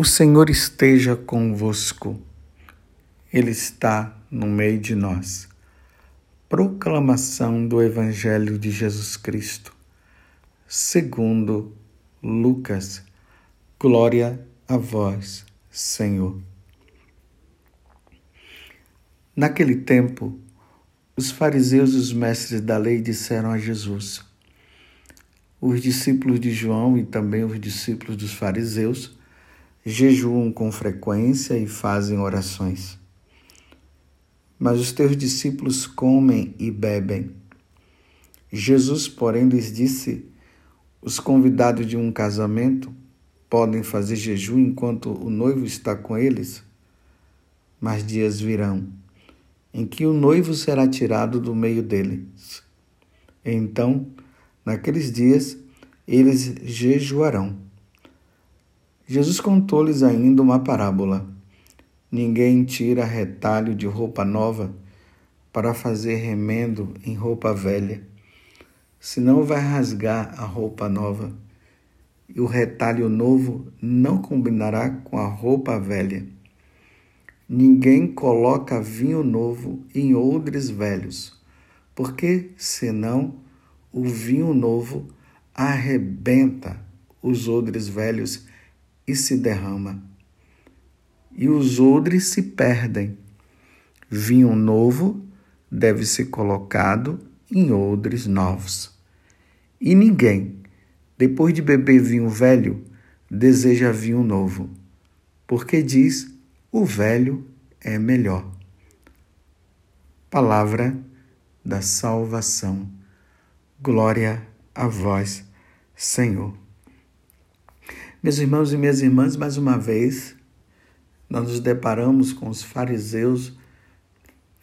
O Senhor esteja convosco, Ele está no meio de nós. Proclamação do Evangelho de Jesus Cristo, segundo Lucas. Glória a vós, Senhor. Naquele tempo, os fariseus e os mestres da lei disseram a Jesus: Os discípulos de João e também os discípulos dos fariseus jejuam com frequência e fazem orações. Mas os teus discípulos comem e bebem. Jesus, porém, lhes disse: Os convidados de um casamento podem fazer jejum enquanto o noivo está com eles? Mas dias virão em que o noivo será tirado do meio deles. Então, naqueles dias, eles jejuarão Jesus contou-lhes ainda uma parábola. Ninguém tira retalho de roupa nova para fazer remendo em roupa velha, senão vai rasgar a roupa nova, e o retalho novo não combinará com a roupa velha. Ninguém coloca vinho novo em odres velhos, porque senão o vinho novo arrebenta os odres velhos e se derrama. E os odres se perdem. Vinho novo deve ser colocado em odres novos. E ninguém, depois de beber vinho velho, deseja vinho novo, porque diz: o velho é melhor. Palavra da salvação. Glória a vós, Senhor. Meus irmãos e minhas irmãs, mais uma vez, nós nos deparamos com os fariseus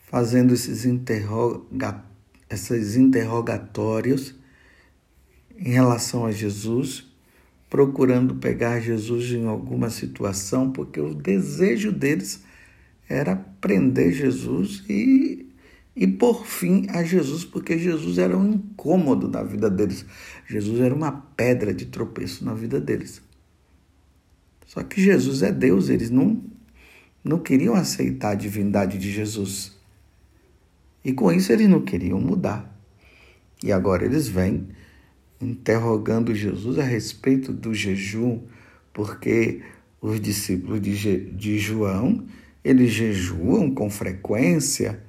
fazendo esses, interroga esses interrogatórios em relação a Jesus, procurando pegar Jesus em alguma situação, porque o desejo deles era prender Jesus e, e por fim a Jesus, porque Jesus era um incômodo na vida deles. Jesus era uma pedra de tropeço na vida deles. Só que Jesus é Deus, eles não, não queriam aceitar a divindade de Jesus. E com isso eles não queriam mudar. E agora eles vêm interrogando Jesus a respeito do jejum, porque os discípulos de, de João, eles jejuam com frequência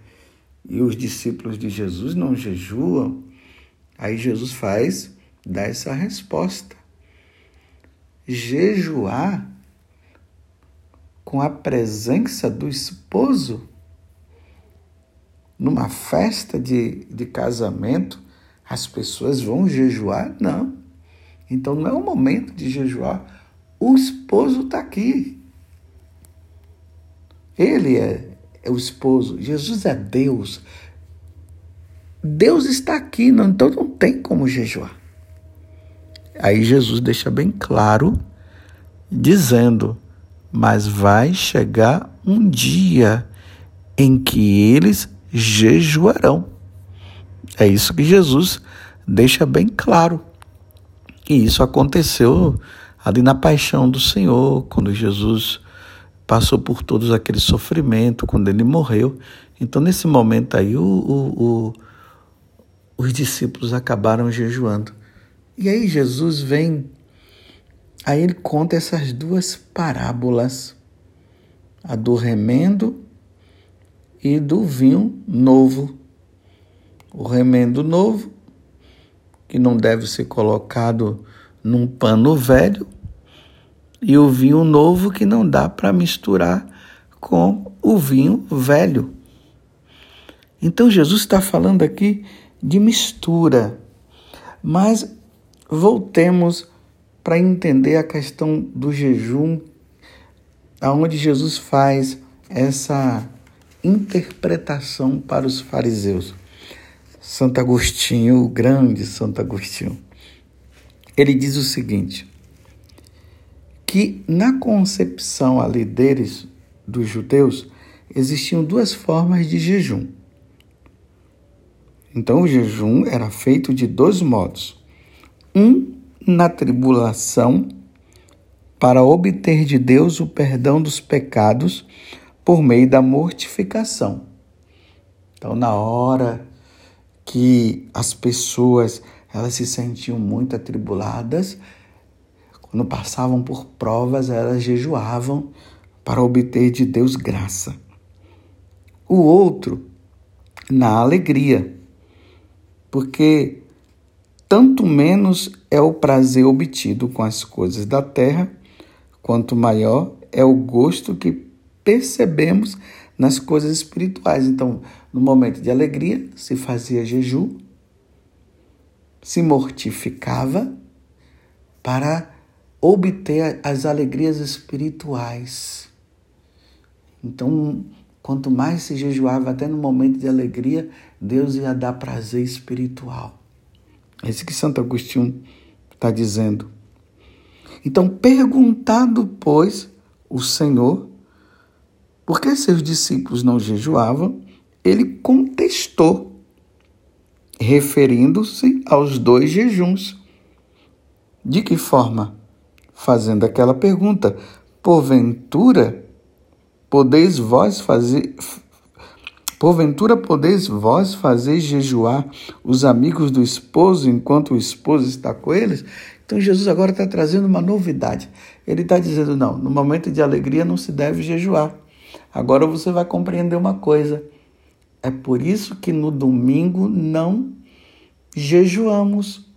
e os discípulos de Jesus não jejuam. Aí Jesus faz, dá essa resposta jejuar com a presença do esposo numa festa de, de casamento, as pessoas vão jejuar? Não. Então não é o momento de jejuar. O esposo está aqui. Ele é, é, o esposo. Jesus é Deus. Deus está aqui, não, então não tem como jejuar. Aí Jesus deixa bem claro, dizendo: Mas vai chegar um dia em que eles jejuarão. É isso que Jesus deixa bem claro. E isso aconteceu ali na paixão do Senhor, quando Jesus passou por todos aquele sofrimento, quando ele morreu. Então, nesse momento aí, o, o, o, os discípulos acabaram jejuando. E aí Jesus vem, aí ele conta essas duas parábolas, a do remendo e do vinho novo. O remendo novo, que não deve ser colocado num pano velho, e o vinho novo que não dá para misturar com o vinho velho. Então Jesus está falando aqui de mistura, mas voltemos para entender a questão do jejum, aonde Jesus faz essa interpretação para os fariseus. Santo Agostinho, o grande Santo Agostinho, ele diz o seguinte: que na concepção ali deles, dos judeus, existiam duas formas de jejum. Então, o jejum era feito de dois modos um na tribulação para obter de Deus o perdão dos pecados por meio da mortificação. Então, na hora que as pessoas elas se sentiam muito atribuladas, quando passavam por provas, elas jejuavam para obter de Deus graça. O outro, na alegria, porque tanto menos é o prazer obtido com as coisas da terra, quanto maior é o gosto que percebemos nas coisas espirituais. Então, no momento de alegria, se fazia jejum, se mortificava para obter as alegrias espirituais. Então, quanto mais se jejuava, até no momento de alegria, Deus ia dar prazer espiritual. É isso que Santo Agostinho está dizendo. Então, perguntado, pois, o Senhor por que seus discípulos não jejuavam, ele contestou, referindo-se aos dois jejuns. De que forma? Fazendo aquela pergunta: porventura podeis vós fazer Porventura podeis vós fazer jejuar os amigos do esposo enquanto o esposo está com eles? Então Jesus agora está trazendo uma novidade. Ele está dizendo: não, no momento de alegria não se deve jejuar. Agora você vai compreender uma coisa. É por isso que no domingo não jejuamos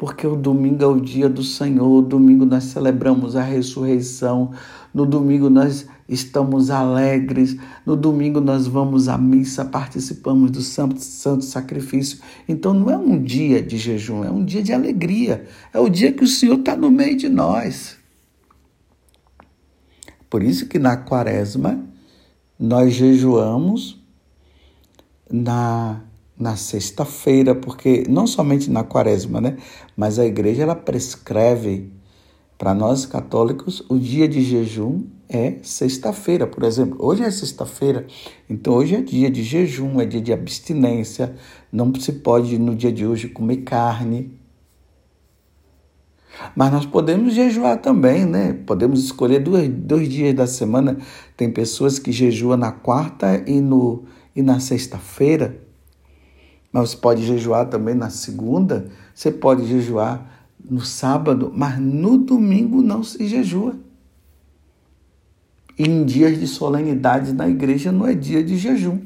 porque o domingo é o dia do Senhor, o domingo nós celebramos a ressurreição, no domingo nós estamos alegres, no domingo nós vamos à missa, participamos do santo, santo sacrifício. Então não é um dia de jejum, é um dia de alegria, é o dia que o Senhor está no meio de nós. Por isso que na quaresma nós jejuamos na na sexta-feira, porque não somente na quaresma, né? Mas a igreja ela prescreve para nós católicos o dia de jejum é sexta-feira, por exemplo. Hoje é sexta-feira, então hoje é dia de jejum, é dia de abstinência. Não se pode no dia de hoje comer carne. Mas nós podemos jejuar também, né? Podemos escolher dois, dois dias da semana. Tem pessoas que jejuam na quarta e, no, e na sexta-feira. Mas você pode jejuar também na segunda, você pode jejuar no sábado, mas no domingo não se jejua. E em dias de solenidade na igreja não é dia de jejum.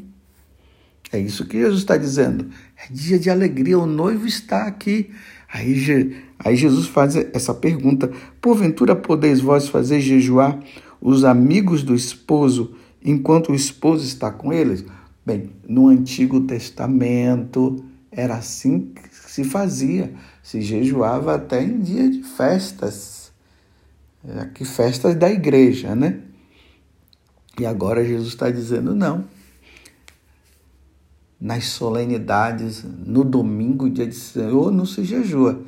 É isso que Jesus está dizendo. É dia de alegria, o noivo está aqui. Aí, aí Jesus faz essa pergunta: Porventura podeis vós fazer jejuar os amigos do esposo enquanto o esposo está com eles? Bem, no Antigo Testamento era assim que se fazia, se jejuava até em dia de festas, aqui festas da igreja, né? E agora Jesus está dizendo não. Nas solenidades, no domingo, dia de Senhor, não se jejua,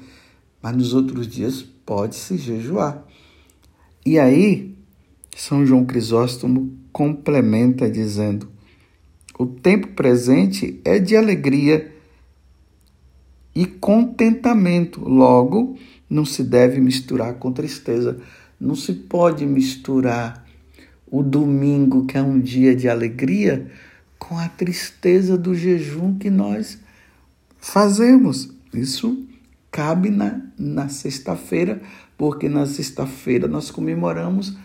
mas nos outros dias pode se jejuar. E aí, São João Crisóstomo complementa dizendo: o tempo presente é de alegria e contentamento. Logo, não se deve misturar com tristeza. Não se pode misturar o domingo, que é um dia de alegria, com a tristeza do jejum que nós fazemos. Isso cabe na, na sexta-feira, porque na sexta-feira nós comemoramos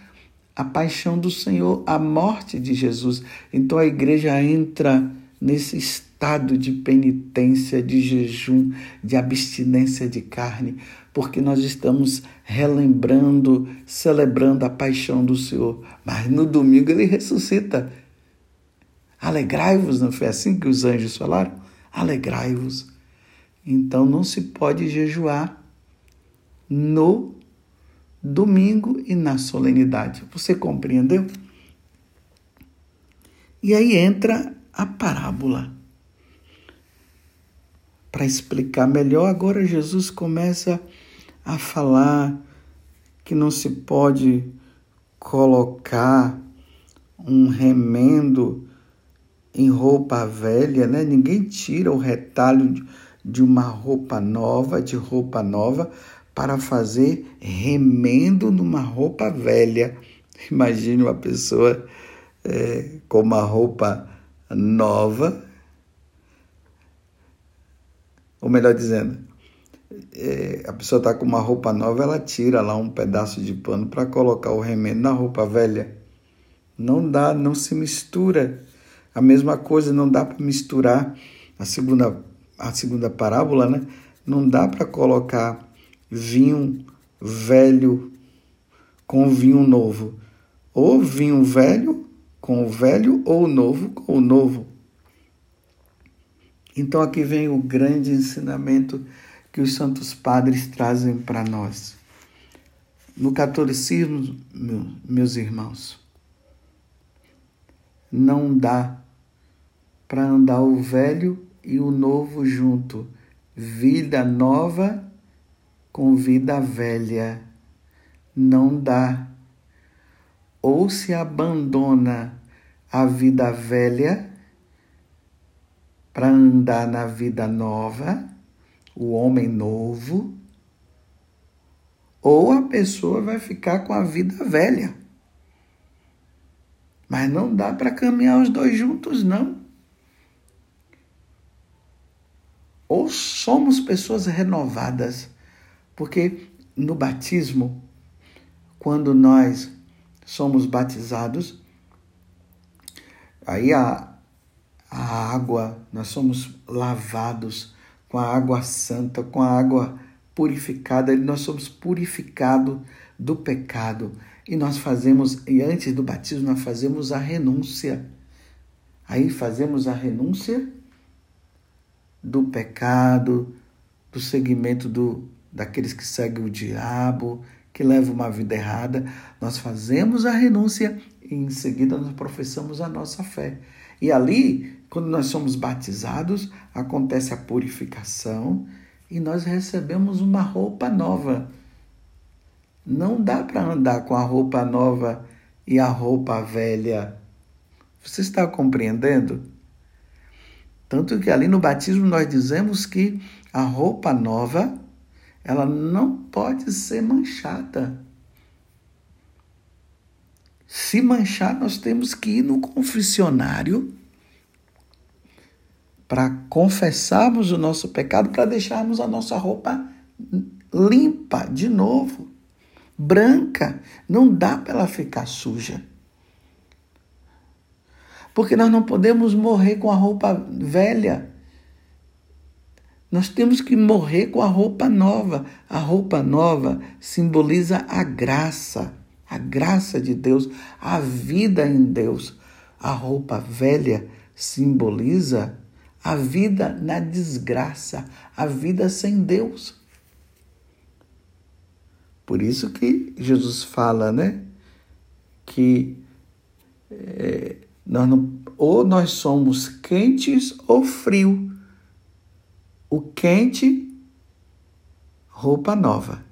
a paixão do Senhor, a morte de Jesus. Então a igreja entra nesse estado de penitência, de jejum, de abstinência de carne, porque nós estamos relembrando, celebrando a paixão do Senhor. Mas no domingo ele ressuscita. Alegrai-vos, não foi assim que os anjos falaram? Alegrai-vos. Então não se pode jejuar no domingo e na solenidade. Você compreendeu? E aí entra a parábola. Para explicar melhor, agora Jesus começa a falar que não se pode colocar um remendo em roupa velha, né? Ninguém tira o retalho de uma roupa nova, de roupa nova, para fazer remendo numa roupa velha. Imagine uma pessoa é, com uma roupa nova, ou melhor dizendo, é, a pessoa está com uma roupa nova, ela tira lá um pedaço de pano para colocar o remendo na roupa velha. Não dá, não se mistura. A mesma coisa, não dá para misturar a segunda, a segunda parábola, né? Não dá para colocar vinho velho com vinho novo. Ou vinho velho com o velho, ou novo com o novo. Então aqui vem o grande ensinamento que os santos padres trazem para nós. No catolicismo, meus irmãos, não dá para andar o velho e o novo junto, vida nova com vida velha. Não dá. Ou se abandona a vida velha para andar na vida nova, o homem novo, ou a pessoa vai ficar com a vida velha. Mas não dá para caminhar os dois juntos, não. Ou somos pessoas renovadas, porque no batismo, quando nós somos batizados, aí a, a água, nós somos lavados com a água santa, com a água purificada, nós somos purificados do pecado. E nós fazemos, e antes do batismo, nós fazemos a renúncia. Aí fazemos a renúncia do pecado, do seguimento do, daqueles que seguem o diabo, que levam uma vida errada. Nós fazemos a renúncia e em seguida nós professamos a nossa fé. E ali, quando nós somos batizados, acontece a purificação e nós recebemos uma roupa nova. Não dá para andar com a roupa nova e a roupa velha. Você está compreendendo? Tanto que ali no batismo nós dizemos que a roupa nova, ela não pode ser manchada. Se manchar, nós temos que ir no confessionário para confessarmos o nosso pecado, para deixarmos a nossa roupa limpa de novo, branca. Não dá para ela ficar suja. Porque nós não podemos morrer com a roupa velha. Nós temos que morrer com a roupa nova. A roupa nova simboliza a graça a graça de Deus, a vida em Deus. A roupa velha simboliza a vida na desgraça, a vida sem Deus. Por isso que Jesus fala, né? Que é, nós não, ou nós somos quentes ou frio. O quente, roupa nova.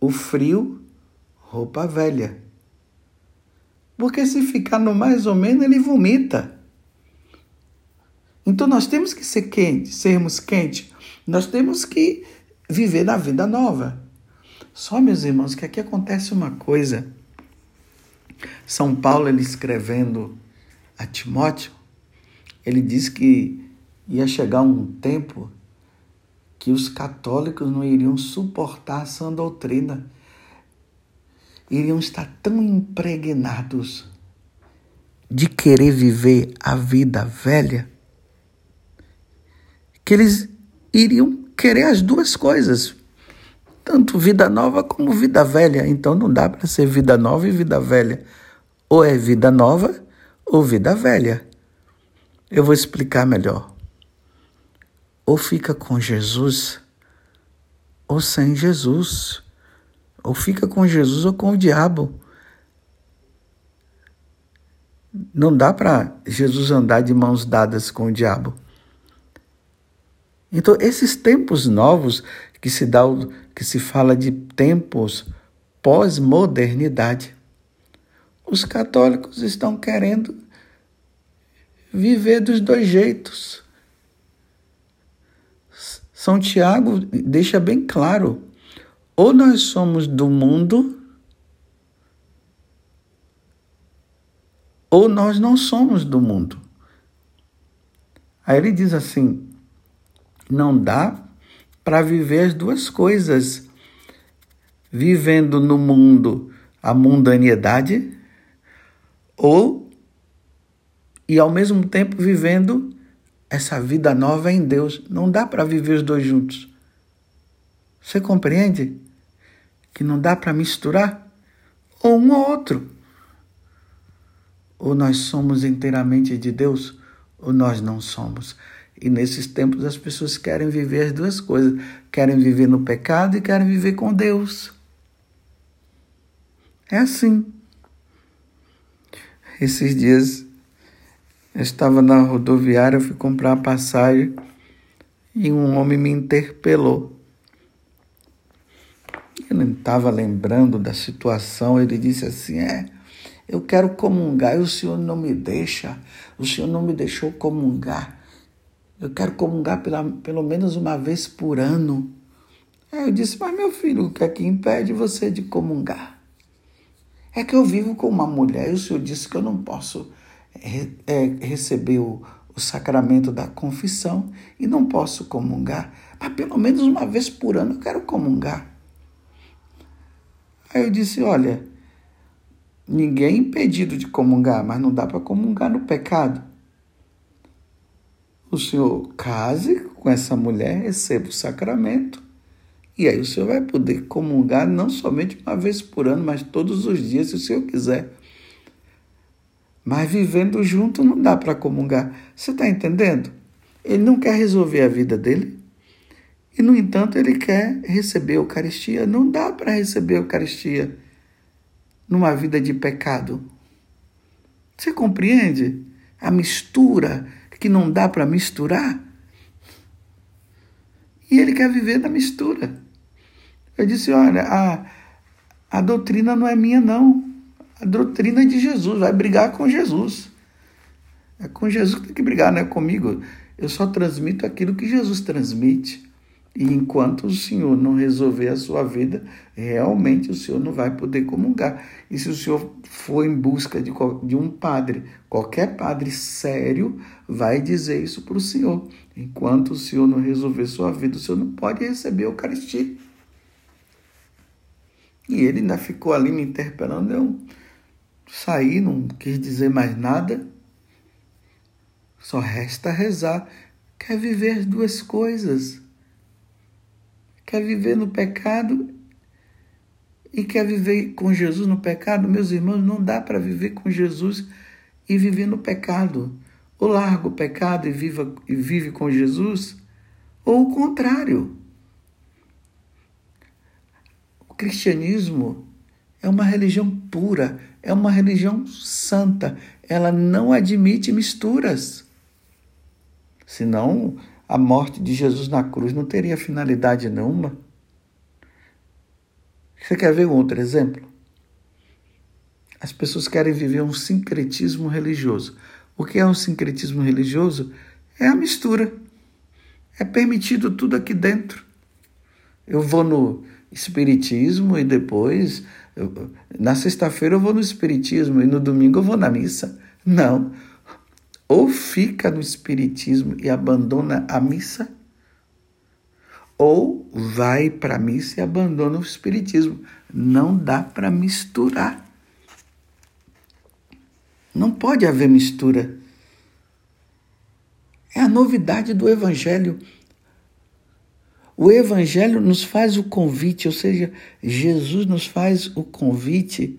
O frio, roupa velha. Porque se ficar no mais ou menos, ele vomita. Então nós temos que ser quente, sermos quentes. Nós temos que viver na vida nova. Só, meus irmãos, que aqui acontece uma coisa. São Paulo, ele escrevendo a Timóteo, ele diz que ia chegar um tempo que os católicos não iriam suportar essa doutrina iriam estar tão impregnados de querer viver a vida velha que eles iriam querer as duas coisas, tanto vida nova como vida velha. Então não dá para ser vida nova e vida velha. Ou é vida nova ou vida velha. Eu vou explicar melhor. Ou fica com Jesus ou sem Jesus. Ou fica com Jesus ou com o diabo. Não dá para Jesus andar de mãos dadas com o diabo. Então, esses tempos novos que se dá, que se fala de tempos pós-modernidade, os católicos estão querendo viver dos dois jeitos. São Tiago deixa bem claro ou nós somos do mundo, ou nós não somos do mundo. Aí ele diz assim: não dá para viver as duas coisas, vivendo no mundo a mundanidade ou e ao mesmo tempo vivendo essa vida nova em Deus. Não dá para viver os dois juntos. Você compreende? Que não dá para misturar ou um ou outro. Ou nós somos inteiramente de Deus, ou nós não somos. E nesses tempos as pessoas querem viver as duas coisas: querem viver no pecado e querem viver com Deus. É assim. Esses dias eu estava na rodoviária, fui comprar a passagem e um homem me interpelou. Eu não estava lembrando da situação, ele disse assim: É, eu quero comungar e o senhor não me deixa, o senhor não me deixou comungar. Eu quero comungar pela, pelo menos uma vez por ano. Aí eu disse: Mas meu filho, o que é que impede você de comungar? É que eu vivo com uma mulher e o senhor disse que eu não posso é, receber o, o sacramento da confissão e não posso comungar, mas pelo menos uma vez por ano eu quero comungar. Aí eu disse: olha, ninguém é impedido de comungar, mas não dá para comungar no pecado. O senhor case com essa mulher, receba o sacramento, e aí o senhor vai poder comungar não somente uma vez por ano, mas todos os dias, se o senhor quiser. Mas vivendo junto não dá para comungar. Você está entendendo? Ele não quer resolver a vida dele. E, no entanto, ele quer receber a Eucaristia. Não dá para receber a Eucaristia numa vida de pecado. Você compreende a mistura que não dá para misturar? E ele quer viver na mistura. Eu disse: olha, a, a doutrina não é minha, não a doutrina de Jesus, vai brigar com Jesus. É com Jesus que tem que brigar, não é comigo. Eu só transmito aquilo que Jesus transmite. E enquanto o Senhor não resolver a sua vida, realmente o Senhor não vai poder comungar. E se o Senhor for em busca de, de um padre, qualquer padre sério vai dizer isso para o Senhor. Enquanto o Senhor não resolver sua vida, o Senhor não pode receber a Eucaristia. E ele ainda ficou ali me interpelando. Eu saí, não quis dizer mais nada. Só resta rezar. Quer viver as duas coisas. Quer viver no pecado e quer viver com Jesus no pecado. Meus irmãos, não dá para viver com Jesus e viver no pecado. Ou larga o pecado e, viva, e vive com Jesus, ou o contrário. O cristianismo é uma religião pura, é uma religião santa. Ela não admite misturas. Senão, a morte de Jesus na cruz não teria finalidade nenhuma. Você quer ver um outro exemplo? As pessoas querem viver um sincretismo religioso. O que é um sincretismo religioso? É a mistura. É permitido tudo aqui dentro. Eu vou no espiritismo e depois eu, na sexta-feira eu vou no espiritismo e no domingo eu vou na missa. Não. Ou fica no espiritismo e abandona a missa, ou vai para a missa e abandona o espiritismo. Não dá para misturar. Não pode haver mistura. É a novidade do evangelho. O Evangelho nos faz o convite, ou seja, Jesus nos faz o convite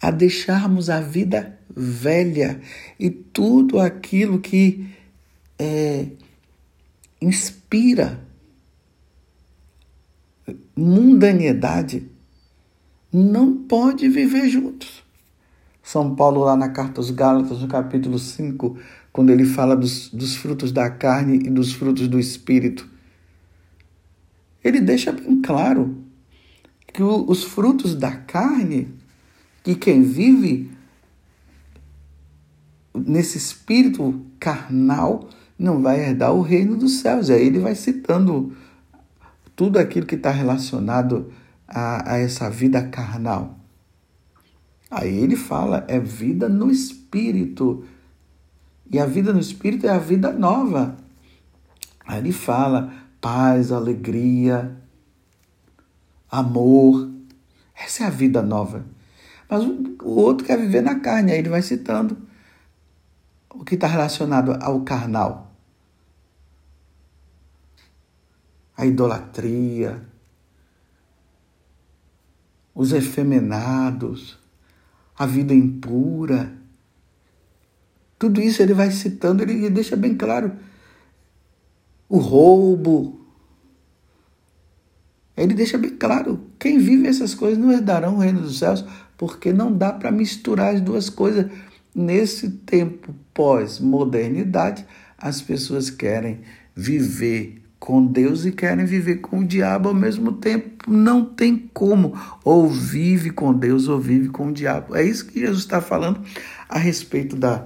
a deixarmos a vida velha e tudo aquilo que é, inspira mundanidade não pode viver juntos. São Paulo, lá na carta aos Gálatas, no capítulo 5, quando ele fala dos, dos frutos da carne e dos frutos do espírito, ele deixa bem claro que o, os frutos da carne, que quem vive nesse espírito carnal não vai herdar o reino dos céus. Aí ele vai citando tudo aquilo que está relacionado a, a essa vida carnal? Aí ele fala, é vida no espírito. E a vida no espírito é a vida nova. Aí ele fala paz, alegria, amor. Essa é a vida nova. Mas o outro quer viver na carne, aí ele vai citando o que está relacionado ao carnal. A idolatria, os efeminados, a vida impura. Tudo isso ele vai citando, ele deixa bem claro. O roubo. Ele deixa bem claro: quem vive essas coisas não herdarão o reino dos céus, porque não dá para misturar as duas coisas. Nesse tempo pós-modernidade, as pessoas querem viver com Deus e querem viver com o diabo ao mesmo tempo. Não tem como. Ou vive com Deus ou vive com o diabo. É isso que Jesus está falando a respeito da,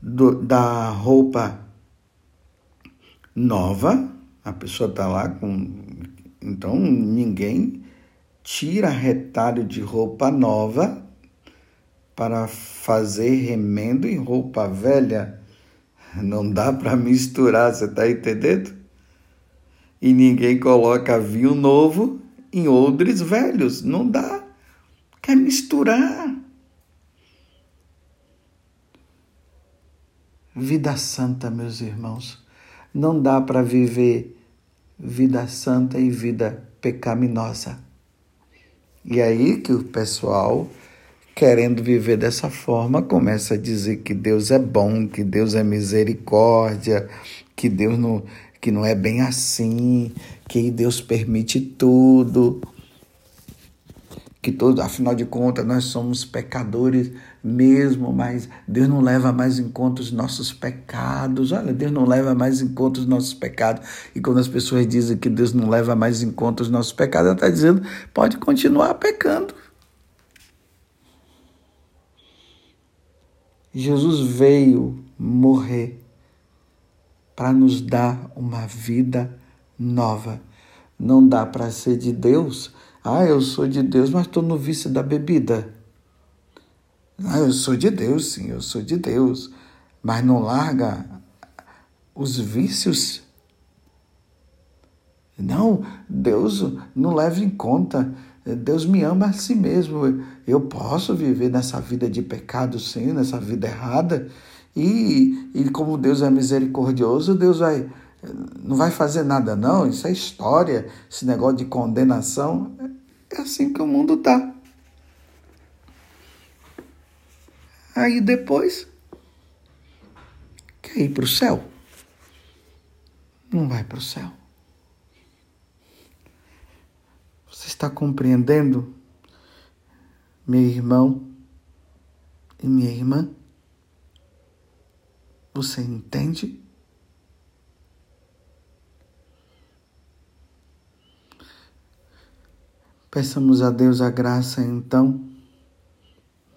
do, da roupa nova. A pessoa está lá com. Então ninguém tira retalho de roupa nova para fazer remendo em roupa velha não dá para misturar, você está entendendo? E ninguém coloca vinho novo em odres velhos. Não dá. Quer misturar. Vida santa, meus irmãos. Não dá para viver vida santa e vida pecaminosa. E aí que o pessoal querendo viver dessa forma, começa a dizer que Deus é bom, que Deus é misericórdia, que Deus não, que não é bem assim, que Deus permite tudo. Que todo, afinal de contas, nós somos pecadores mesmo, mas Deus não leva mais em conta os nossos pecados. Olha, Deus não leva mais em conta os nossos pecados. E quando as pessoas dizem que Deus não leva mais em conta os nossos pecados, ela está dizendo, pode continuar pecando. Jesus veio morrer para nos dar uma vida nova. Não dá para ser de Deus. Ah, eu sou de Deus, mas estou no vício da bebida. Ah, eu sou de Deus, sim, eu sou de Deus. Mas não larga os vícios. Não, Deus não leva em conta Deus me ama a si mesmo. Eu posso viver nessa vida de pecado, sim, nessa vida errada. E, e como Deus é misericordioso, Deus vai não vai fazer nada, não. Isso é história, esse negócio de condenação. É assim que o mundo tá. Aí depois quer ir para o céu. Não vai para o céu. Você está compreendendo, meu irmão e minha irmã? Você entende? Peçamos a Deus a graça, então,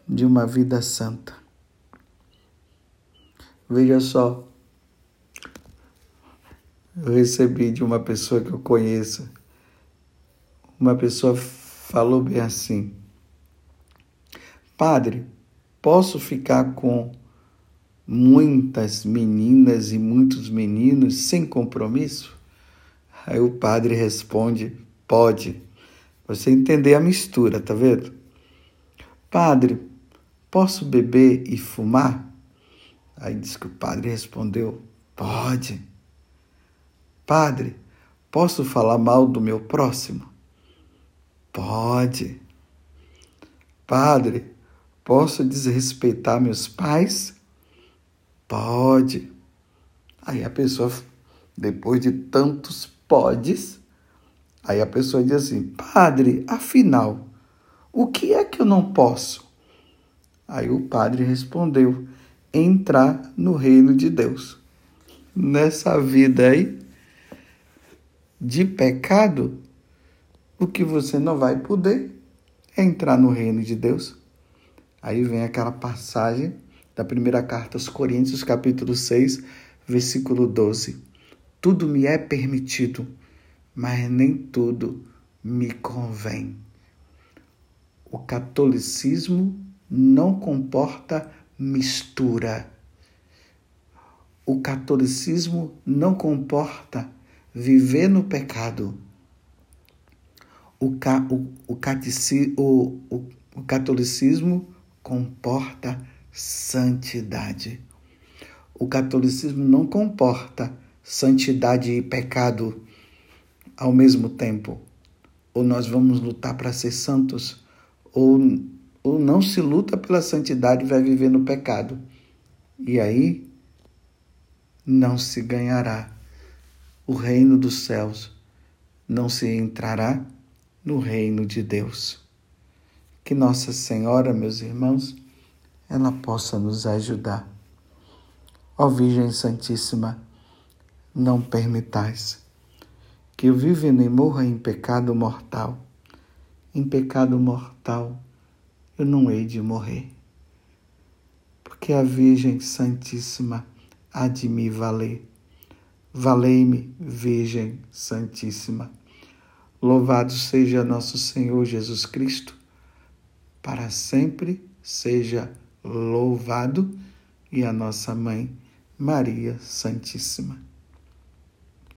de uma vida santa. Veja só, eu recebi de uma pessoa que eu conheço uma pessoa falou bem assim: Padre, posso ficar com muitas meninas e muitos meninos sem compromisso? Aí o padre responde: Pode. Você entender a mistura, tá vendo? Padre, posso beber e fumar? Aí diz que o padre respondeu: Pode. Padre, posso falar mal do meu próximo? Pode. Padre, posso desrespeitar meus pais? Pode. Aí a pessoa, depois de tantos podes, aí a pessoa diz assim: Padre, afinal, o que é que eu não posso? Aí o padre respondeu: entrar no reino de Deus. Nessa vida aí de pecado, o que você não vai poder é entrar no reino de Deus. Aí vem aquela passagem da primeira carta aos Coríntios, capítulo 6, versículo 12. Tudo me é permitido, mas nem tudo me convém. O catolicismo não comporta mistura. O catolicismo não comporta viver no pecado. O, ca, o, o, o, o, o catolicismo comporta santidade. O catolicismo não comporta santidade e pecado ao mesmo tempo. Ou nós vamos lutar para ser santos, ou, ou não se luta pela santidade vai viver no pecado. E aí não se ganhará o reino dos céus, não se entrará no reino de Deus. Que Nossa Senhora, meus irmãos, ela possa nos ajudar. Ó Virgem Santíssima, não permitais que eu viva e morra em pecado mortal. Em pecado mortal eu não hei de morrer, porque a Virgem Santíssima há de me valer. Valei-me, Virgem Santíssima. Louvado seja nosso Senhor Jesus Cristo, para sempre seja louvado, e a nossa Mãe, Maria Santíssima.